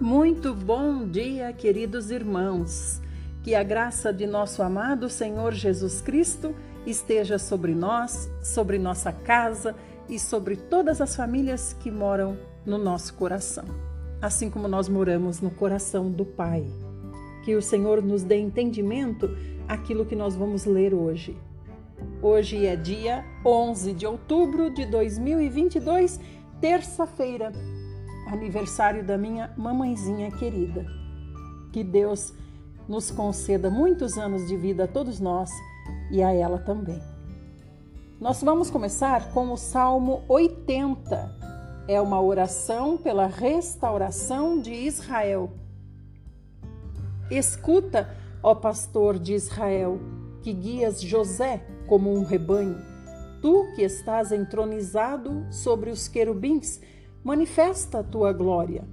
Muito bom dia, queridos irmãos. Que a graça de nosso amado Senhor Jesus Cristo esteja sobre nós, sobre nossa casa e sobre todas as famílias que moram no nosso coração, assim como nós moramos no coração do Pai. Que o Senhor nos dê entendimento aquilo que nós vamos ler hoje. Hoje é dia 11 de outubro de 2022, terça-feira, aniversário da minha mamãezinha querida. Que Deus nos conceda muitos anos de vida a todos nós e a ela também. Nós vamos começar com o Salmo 80. É uma oração pela restauração de Israel. Escuta, ó pastor de Israel, que guias José como um rebanho. Tu que estás entronizado sobre os querubins, manifesta a tua glória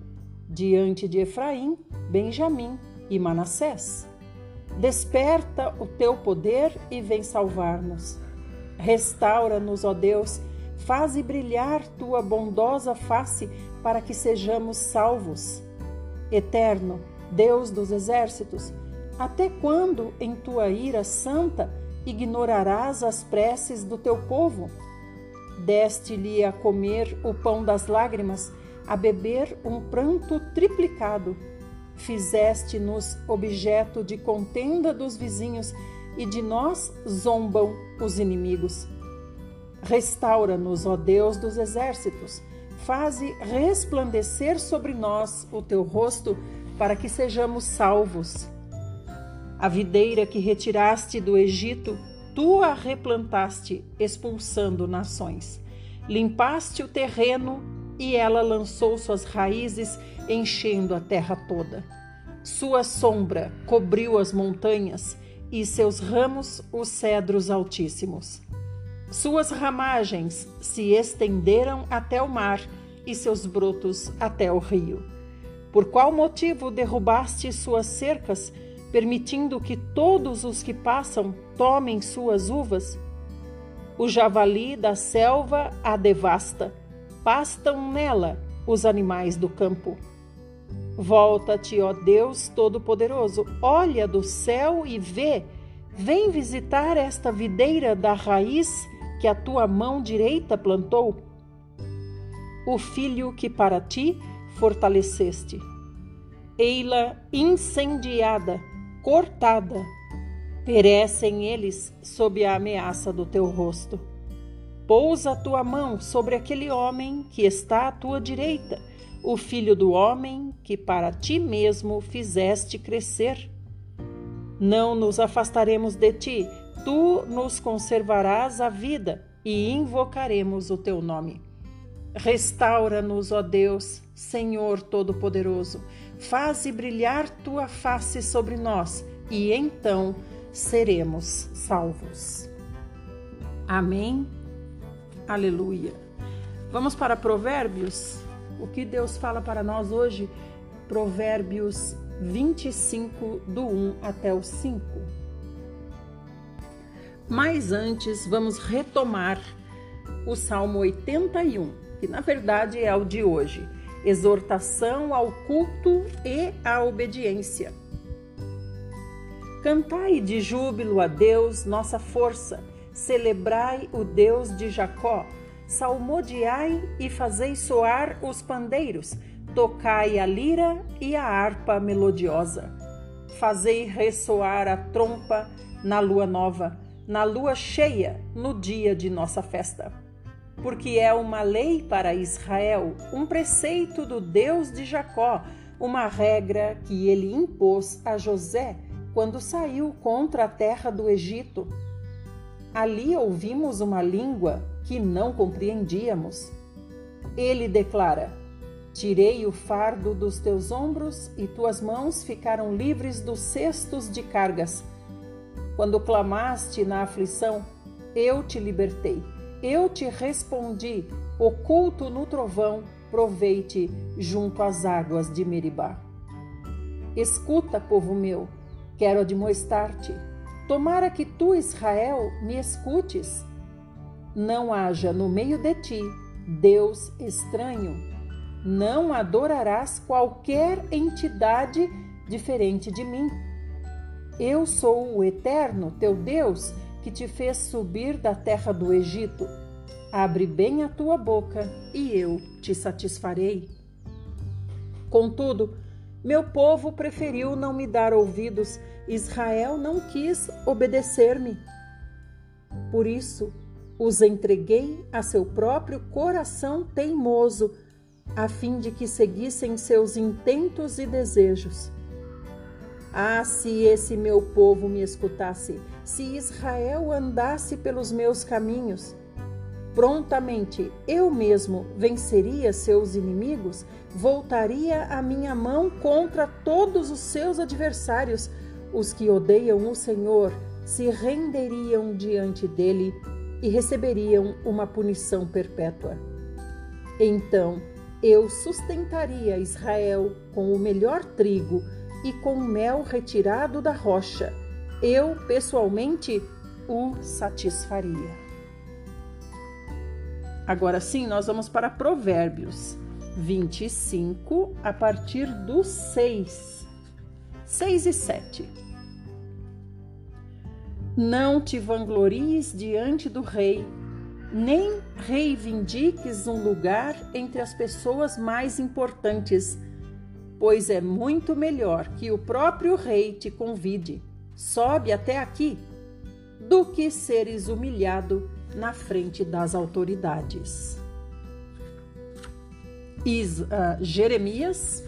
diante de Efraim, Benjamim e Manassés. Desperta o teu poder e vem salvar-nos. Restaura-nos, ó Deus, faze brilhar tua bondosa face para que sejamos salvos. Eterno, Deus dos exércitos, até quando em tua ira santa ignorarás as preces do teu povo? Deste-lhe a comer o pão das lágrimas, a beber um pranto triplicado. Fizeste-nos objeto de contenda dos vizinhos e de nós zombam os inimigos. Restaura-nos, ó Deus dos exércitos, faze resplandecer sobre nós o teu rosto, para que sejamos salvos. A videira que retiraste do Egito tu a replantaste, expulsando nações. Limpaste o terreno e ela lançou suas raízes, enchendo a terra toda. Sua sombra cobriu as montanhas e seus ramos os cedros altíssimos. Suas ramagens se estenderam até o mar e seus brotos até o rio. Por qual motivo derrubaste suas cercas? permitindo que todos os que passam tomem suas uvas? O javali da selva a devasta, pastam nela os animais do campo. Volta-te, ó Deus Todo-Poderoso, olha do céu e vê, vem visitar esta videira da raiz que a tua mão direita plantou. O filho que para ti fortaleceste. Ei-la incendiada, cortada. Perecem eles sob a ameaça do teu rosto. Pousa a tua mão sobre aquele homem que está à tua direita, o filho do homem que para ti mesmo fizeste crescer. Não nos afastaremos de ti, tu nos conservarás a vida e invocaremos o teu nome. Restaura-nos, ó Deus, Senhor Todo-Poderoso, faze brilhar tua face sobre nós e então seremos salvos. Amém. Aleluia. Vamos para Provérbios? O que Deus fala para nós hoje? Provérbios 25, do 1 até o 5. Mas antes, vamos retomar o Salmo 81 que na verdade é o de hoje: exortação ao culto e à obediência. Cantai de júbilo a Deus, nossa força, celebrai o Deus de Jacó, salmodiai e fazei soar os pandeiros, tocai a lira e a harpa melodiosa. Fazei ressoar a trompa na lua nova, na lua cheia, no dia de nossa festa. Porque é uma lei para Israel, um preceito do Deus de Jacó, uma regra que ele impôs a José quando saiu contra a terra do Egito. Ali ouvimos uma língua que não compreendíamos. Ele declara: Tirei o fardo dos teus ombros e tuas mãos ficaram livres dos cestos de cargas. Quando clamaste na aflição, eu te libertei. Eu te respondi, oculto no trovão, proveite junto às águas de Meribá. Escuta, povo meu, quero admoestar-te. Tomara que tu, Israel, me escutes. Não haja no meio de ti Deus estranho, não adorarás qualquer entidade diferente de mim. Eu sou o Eterno, teu Deus, que te fez subir da terra do Egito. Abre bem a tua boca e eu te satisfarei. Contudo, meu povo preferiu não me dar ouvidos, Israel não quis obedecer-me. Por isso, os entreguei a seu próprio coração teimoso, a fim de que seguissem seus intentos e desejos. Ah, se esse meu povo me escutasse, se Israel andasse pelos meus caminhos, prontamente eu mesmo venceria seus inimigos, voltaria a minha mão contra todos os seus adversários. Os que odeiam o Senhor se renderiam diante dele e receberiam uma punição perpétua. Então eu sustentaria Israel com o melhor trigo e com mel retirado da rocha. Eu, pessoalmente, o satisfaria. Agora sim, nós vamos para Provérbios 25, a partir do 6. 6 e 7. Não te vanglories diante do rei, nem reivindiques um lugar entre as pessoas mais importantes, pois é muito melhor que o próprio rei te convide, sobe até aqui, do que seres humilhado na frente das autoridades. Is, uh, Jeremias,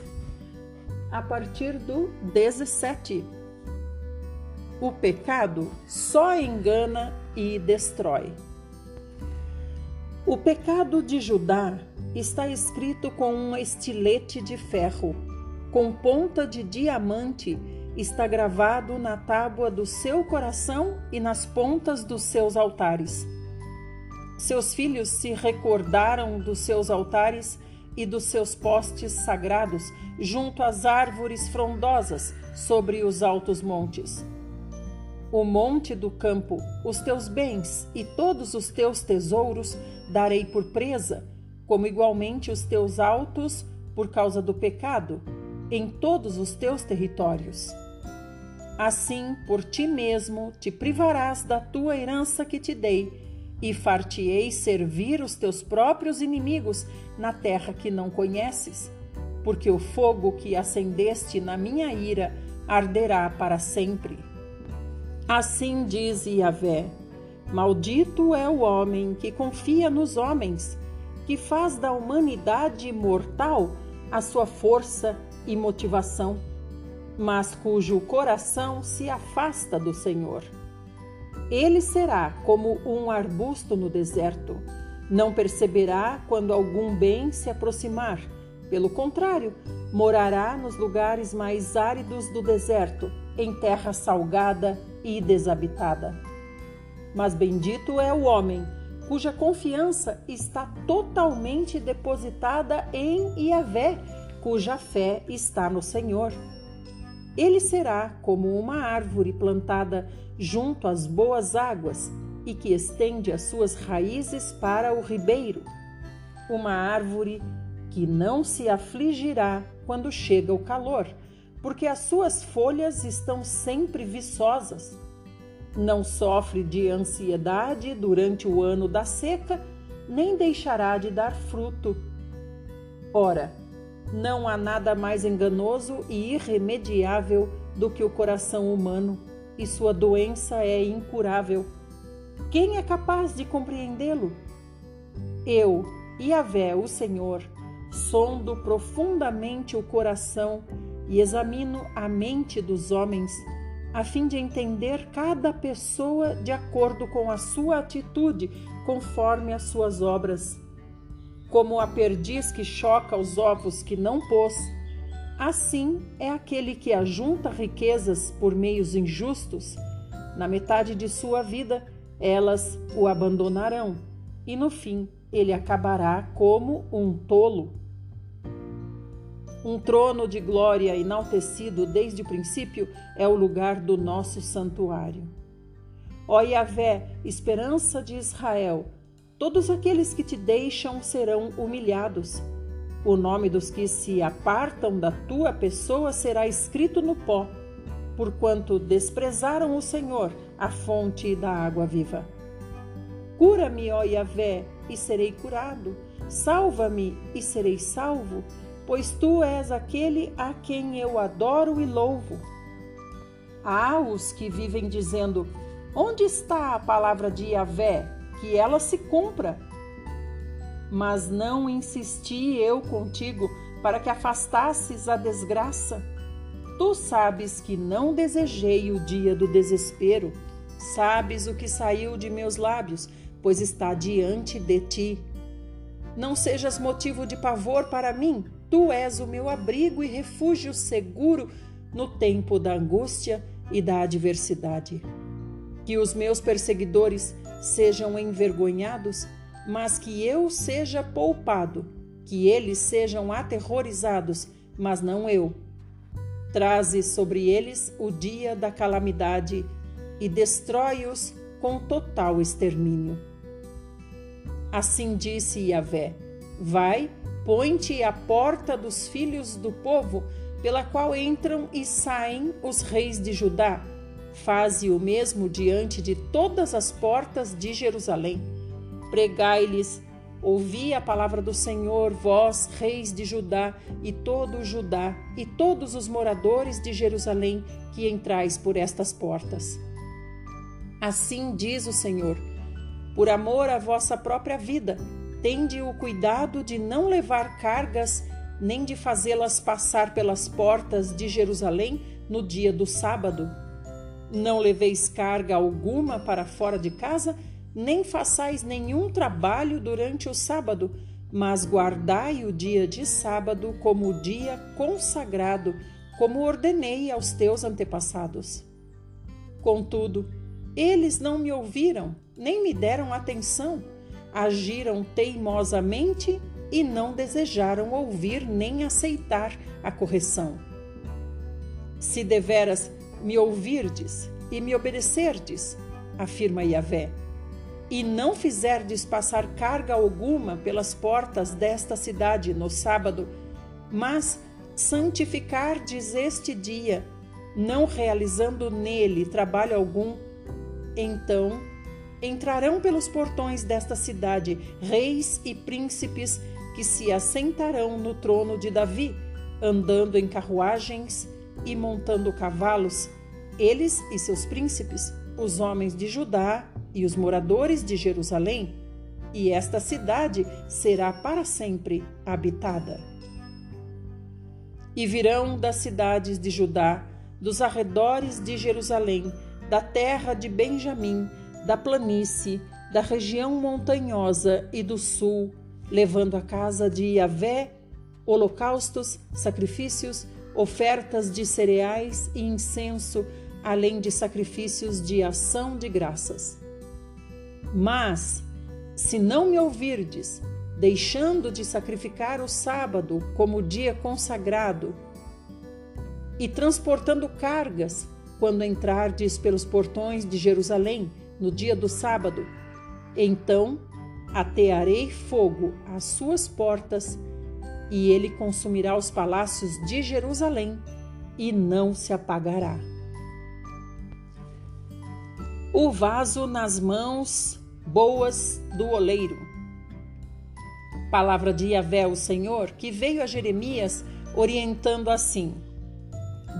a partir do 17. O pecado só engana e destrói. O pecado de Judá está escrito com um estilete de ferro, com ponta de diamante, está gravado na tábua do seu coração e nas pontas dos seus altares. Seus filhos se recordaram dos seus altares e dos seus postes sagrados junto às árvores frondosas sobre os altos montes. O monte do campo, os teus bens e todos os teus tesouros darei por presa, como igualmente os teus altos por causa do pecado, em todos os teus territórios. Assim, por ti mesmo te privarás da tua herança que te dei e far-te-ei servir os teus próprios inimigos na terra que não conheces, porque o fogo que acendeste na minha ira arderá para sempre. Assim diz Yahvé: Maldito é o homem que confia nos homens, que faz da humanidade mortal a sua força e motivação, mas cujo coração se afasta do Senhor. Ele será como um arbusto no deserto. Não perceberá quando algum bem se aproximar. Pelo contrário, morará nos lugares mais áridos do deserto, em terra salgada e desabitada. Mas bendito é o homem cuja confiança está totalmente depositada em Yahvé, cuja fé está no Senhor. Ele será como uma árvore plantada junto às boas águas e que estende as suas raízes para o ribeiro. Uma árvore que não se afligirá quando chega o calor, porque as suas folhas estão sempre viçosas. Não sofre de ansiedade durante o ano da seca, nem deixará de dar fruto. Ora, não há nada mais enganoso e irremediável do que o coração humano e sua doença é incurável. Quem é capaz de compreendê-lo? Eu, Yahvé, o Senhor, sondo profundamente o coração e examino a mente dos homens, a fim de entender cada pessoa de acordo com a sua atitude, conforme as suas obras. Como a perdiz que choca os ovos que não pôs, Assim é aquele que ajunta riquezas por meios injustos. Na metade de sua vida, elas o abandonarão, e no fim ele acabará como um tolo. Um trono de glória enaltecido desde o princípio é o lugar do nosso santuário. Ó Yahvé, esperança de Israel, todos aqueles que te deixam serão humilhados O nome dos que se apartam da tua pessoa será escrito no pó, porquanto desprezaram o Senhor, a fonte da água viva. Cura-me, ó Yahvé, e serei curado. Salva-me e serei salvo, pois tu és aquele a quem eu adoro e louvo. Há os que vivem dizendo: Onde está a palavra de Yahvé? Que ela se cumpra. Mas não insisti eu contigo para que afastasses a desgraça. Tu sabes que não desejei o dia do desespero. Sabes o que saiu de meus lábios, pois está diante de ti. Não sejas motivo de pavor para mim. Tu és o meu abrigo e refúgio seguro no tempo da angústia e da adversidade. Que os meus perseguidores sejam envergonhados, mas que eu seja poupado, que eles sejam aterrorizados, mas não eu. Traze sobre eles o dia da calamidade e destrói-os com total extermínio. Assim disse Yahvé: Vai, põe-te à porta dos filhos do povo pela qual entram e saem os reis de Judá. Faze o mesmo diante de todas as portas de Jerusalém. Pregai-lhes, ouvi a palavra do Senhor, vós, reis de Judá, e todo o Judá, e todos os moradores de Jerusalém que entrais por estas portas. Assim diz o Senhor: por amor à vossa própria vida, tende o cuidado de não levar cargas nem de fazê-las passar pelas portas de Jerusalém no dia do sábado. Não leveis carga alguma para fora de casa, nem façais nenhum trabalho durante o sábado, mas guardai o dia de sábado como o dia consagrado, como ordenei aos teus antepassados. Contudo, eles não me ouviram, nem me deram atenção, agiram teimosamente e não desejaram ouvir nem aceitar a correção. Se deveras me ouvirdes e me obedecerdes, afirma Yahvé, e não fizerdes passar carga alguma pelas portas desta cidade no sábado, mas santificardes este dia, não realizando nele trabalho algum, então entrarão pelos portões desta cidade reis e príncipes que se assentarão no trono de Davi, andando em carruagens e montando cavalos, eles e seus príncipes, os homens de Judá e os moradores de Jerusalém, e esta cidade será para sempre habitada. E virão das cidades de Judá, dos arredores de Jerusalém, da terra de Benjamim, da planície, da região montanhosa e do sul, levando à casa de Yahvé holocaustos, sacrifícios, ofertas de cereais e incenso, além de sacrifícios de ação de graças. Mas, se não me ouvirdes, deixando de sacrificar o sábado como dia consagrado, e transportando cargas, quando entrardes pelos portões de Jerusalém no dia do sábado, então atearei fogo às suas portas, e ele consumirá os palácios de Jerusalém, e não se apagará. O vaso nas mãos boas do oleiro. Palavra de Yahvé, o Senhor, que veio a Jeremias orientando assim: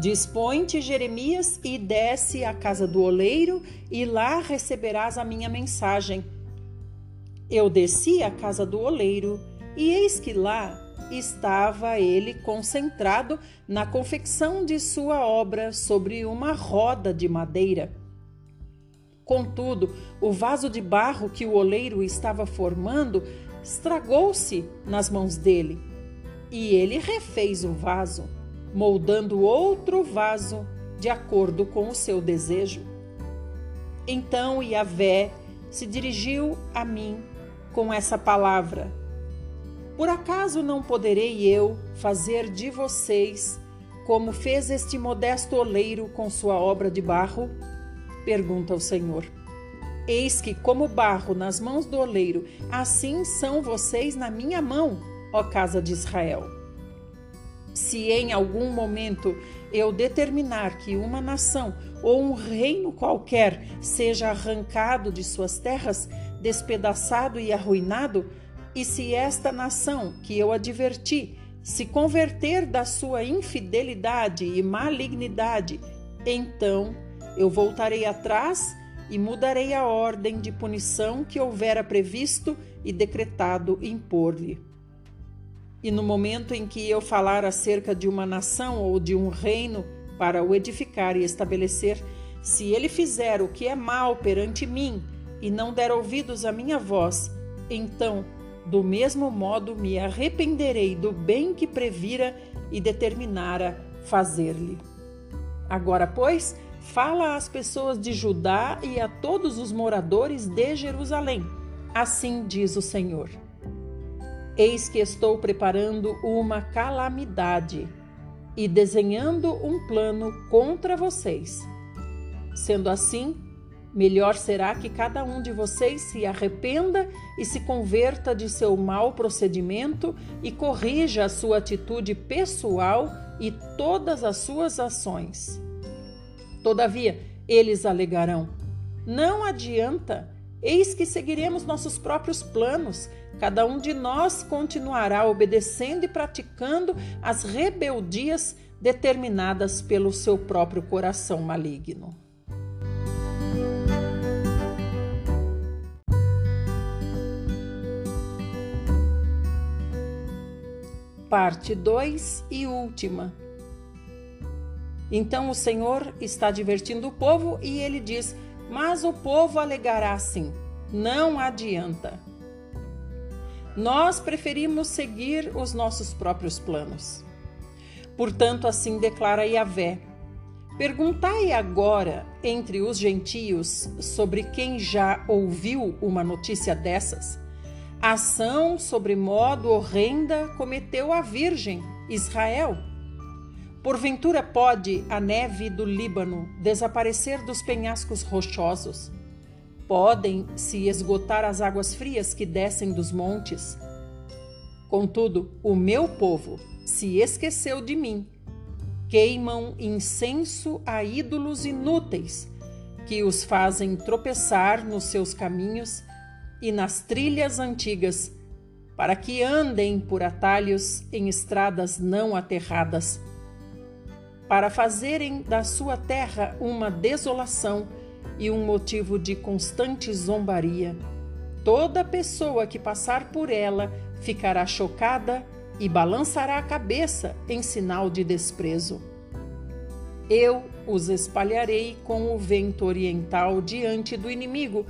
Dispõe-te, Jeremias, e desce à casa do oleiro, e lá receberás a minha mensagem eu desci à casa do oleiro e eis que lá estava ele concentrado na confecção de sua obra sobre uma roda de madeira. Contudo, o vaso de barro que o oleiro estava formando estragou-se nas mãos dele, e ele refez o vaso, moldando outro vaso de acordo com o seu desejo. Então Yahvé se dirigiu a mim com essa palavra: Por acaso não poderei eu fazer de vocês como fez este modesto oleiro com sua obra de barro? Pergunta o Senhor. Eis que, como barro nas mãos do oleiro, assim são vocês na minha mão, ó casa de Israel. Se em algum momento eu determinar que uma nação ou um reino qualquer seja arrancado de suas terras, despedaçado e arruinado, e se esta nação que eu adverti se converter da sua infidelidade e malignidade, então eu voltarei atrás e mudarei a ordem de punição que houvera previsto e decretado impor-lhe. E no momento em que eu falar acerca de uma nação ou de um reino para o edificar e estabelecer, se ele fizer o que é mal perante mim e não der ouvidos à minha voz, então, do mesmo modo, me arrependerei do bem que previra e determinara fazer-lhe. Agora, pois, fala às pessoas de Judá e a todos os moradores de Jerusalém. Assim diz o Senhor. Eis que estou preparando uma calamidade e desenhando um plano contra vocês. Sendo assim, melhor será que cada um de vocês se arrependa e se converta de seu mau procedimento e corrija a sua atitude pessoal e todas as suas ações. Todavia, eles alegarão: Não adianta Eis que seguiremos nossos próprios planos. Cada um de nós continuará obedecendo e praticando as rebeldias determinadas pelo seu próprio coração maligno. Parte 2 e última. Então o Senhor está divertindo o povo e ele diz: mas o povo alegará assim: não adianta. Nós preferimos seguir os nossos próprios planos. Portanto, assim declara Yahvé: Perguntai agora entre os gentios sobre quem já ouviu uma notícia dessas. Ação sobre modo horrenda cometeu a Virgem, Israel Porventura pode a neve do Líbano desaparecer dos penhascos rochosos? Podem se esgotar as águas frias que descem dos montes? Contudo, o meu povo se esqueceu de mim. Queimam incenso a ídolos inúteis, que os fazem tropeçar nos seus caminhos e nas trilhas antigas, para que andem por atalhos em estradas não aterradas para fazerem da sua terra uma desolação e um motivo de constante zombaria. Toda pessoa que passar por ela ficará chocada e balançará a cabeça em sinal de desprezo. Eu os espalharei com o vento oriental diante do inimigo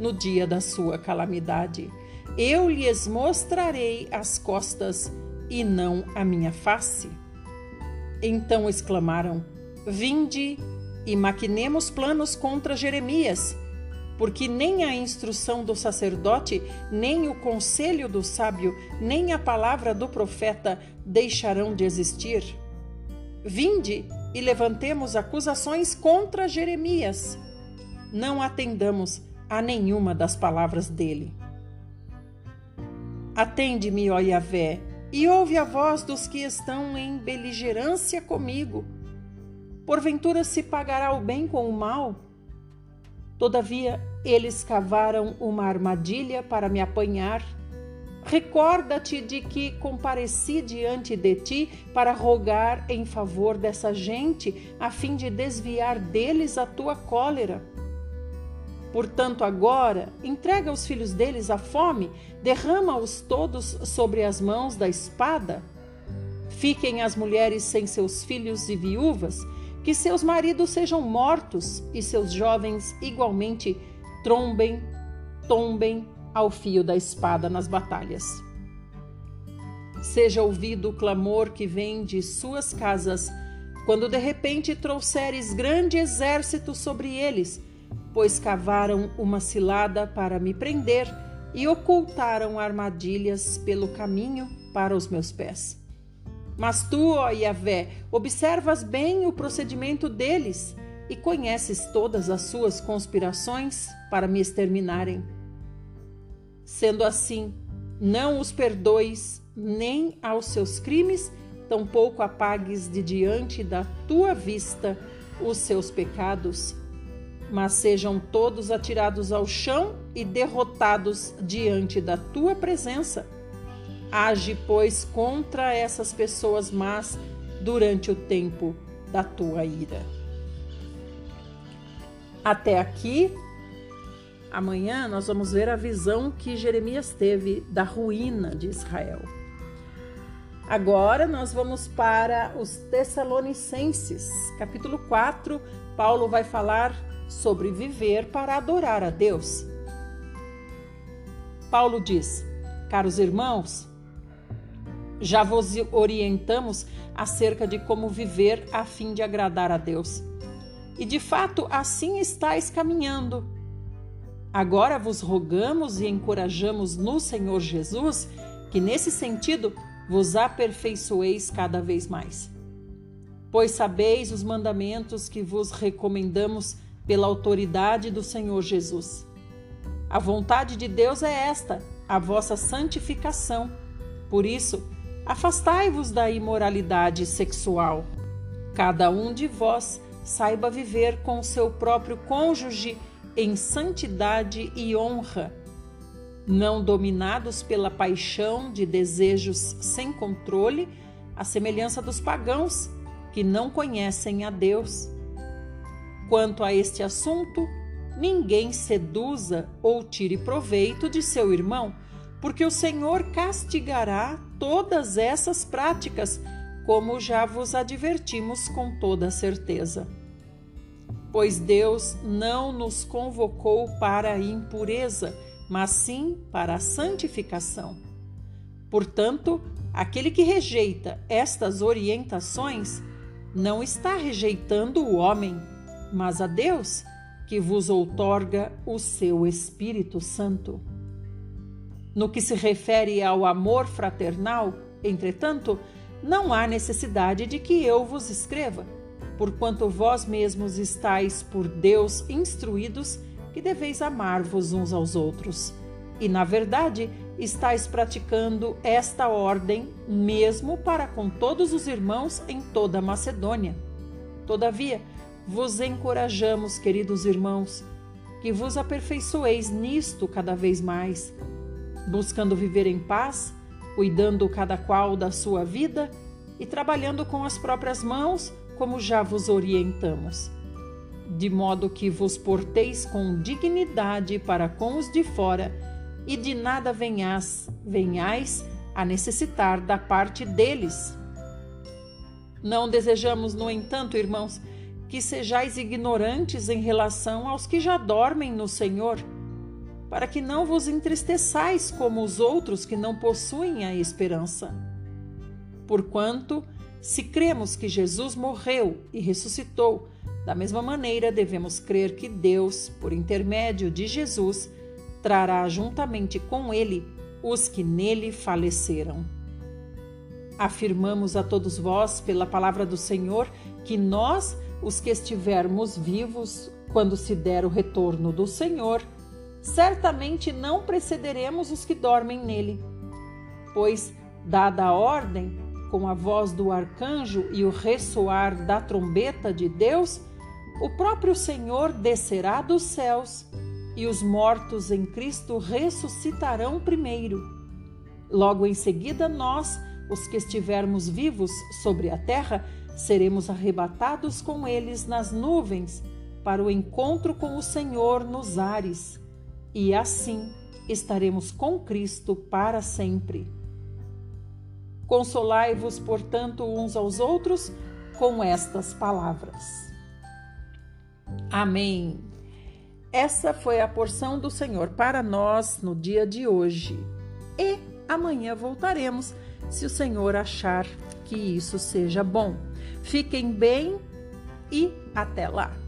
no dia da sua calamidade. Eu lhes mostrarei as costas e não a minha face. Então exclamaram: Vinde e maquinemos planos contra Jeremias, porque nem a instrução do sacerdote, nem o conselho do sábio, nem a palavra do profeta deixarão de existir. Vinde e levantemos acusações contra Jeremias. Não atendamos a nenhuma das palavras dele. Atende-me, ó Yahvé, e ouve a voz dos que estão em beligerância comigo. Porventura se pagará o bem com o mal? Todavia, eles cavaram uma armadilha para me apanhar. Recorda-te de que compareci diante de ti para rogar em favor dessa gente, a fim de desviar deles a tua cólera. Portanto, agora, entrega os filhos deles à fome, derrama-os todos sobre as mãos da espada. Fiquem as mulheres sem seus filhos e viúvas, que seus maridos sejam mortos e seus jovens igualmente trombem, tombem ao fio da espada nas batalhas. Seja ouvido o clamor que vem de suas casas, quando de repente trouxeres grande exército sobre eles pois cavaram uma cilada para me prender e ocultaram armadilhas pelo caminho para os meus pés. Mas tu, ó Yahvé, observas bem o procedimento deles e conheces todas as suas conspirações para me exterminarem. Sendo assim, não os perdoes nem aos seus crimes, tampouco apagues de diante da tua vista os seus pecados, mas sejam todos atirados ao chão e derrotados diante da tua presença. Age, pois, contra essas pessoas más durante o tempo da tua ira. Até aqui, amanhã nós vamos ver a visão que Jeremias teve da ruína de Israel. Agora nós vamos para os Tessalonicenses, capítulo 4. Paulo vai falar sobre viver para adorar a Deus. Paulo diz: Caros irmãos, já vos orientamos acerca de como viver a fim de agradar a Deus. E de fato, assim estáis caminhando. Agora vos rogamos e encorajamos no Senhor Jesus que, nesse sentido, vos aperfeiçoeis cada vez mais. Pois sabeis os mandamentos que vos recomendamos pela autoridade do Senhor Jesus. A vontade de Deus é esta, a vossa santificação. Por isso, afastai-vos da imoralidade sexual. Cada um de vós saiba viver com o seu próprio cônjuge em santidade e honra, não dominados pela paixão de desejos sem controle, à semelhança dos pagãos que não conhecem a Deus. Quanto a este assunto, ninguém seduza ou tire proveito de seu irmão, porque o Senhor castigará todas essas práticas, como já vos advertimos com toda certeza pois Deus não nos convocou para a impureza, mas sim para a santificação. Portanto, aquele que rejeita estas orientações não está rejeitando o homem, mas a Deus, que vos outorga o seu Espírito Santo. No que se refere ao amor fraternal, entretanto, não há necessidade de que eu vos escreva porquanto vós mesmos estáis por Deus instruídos que deveis amar-vos uns aos outros. E, na verdade, estáis praticando esta ordem mesmo para com todos os irmãos em toda a Macedônia. Todavia, vos encorajamos, queridos irmãos, que vos aperfeiçoeis nisto cada vez mais, buscando viver em paz, cuidando cada qual da sua vida e trabalhando com as próprias mãos como já vos orientamos, de modo que vos porteis com dignidade para com os de fora, e de nada venhas, venhais a necessitar da parte deles. Não desejamos, no entanto, irmãos, que sejais ignorantes em relação aos que já dormem no Senhor, para que não vos entristeçais como os outros que não possuem a esperança. Porquanto, se cremos que Jesus morreu e ressuscitou, da mesma maneira devemos crer que Deus, por intermédio de Jesus, trará juntamente com ele os que nele faleceram. Afirmamos a todos vós, pela palavra do Senhor, que nós, os que estivermos vivos, quando se der o retorno do Senhor, certamente não precederemos os que dormem nele. Pois, dada a ordem, com a voz do arcanjo e o ressoar da trombeta de Deus, o próprio Senhor descerá dos céus e os mortos em Cristo ressuscitarão primeiro. Logo em seguida, nós, os que estivermos vivos sobre a terra, seremos arrebatados com eles nas nuvens para o encontro com o Senhor nos ares, e assim estaremos com Cristo para sempre. Consolai-vos, portanto, uns aos outros com estas palavras. Amém. Essa foi a porção do Senhor para nós no dia de hoje. E amanhã voltaremos, se o Senhor achar que isso seja bom. Fiquem bem e até lá.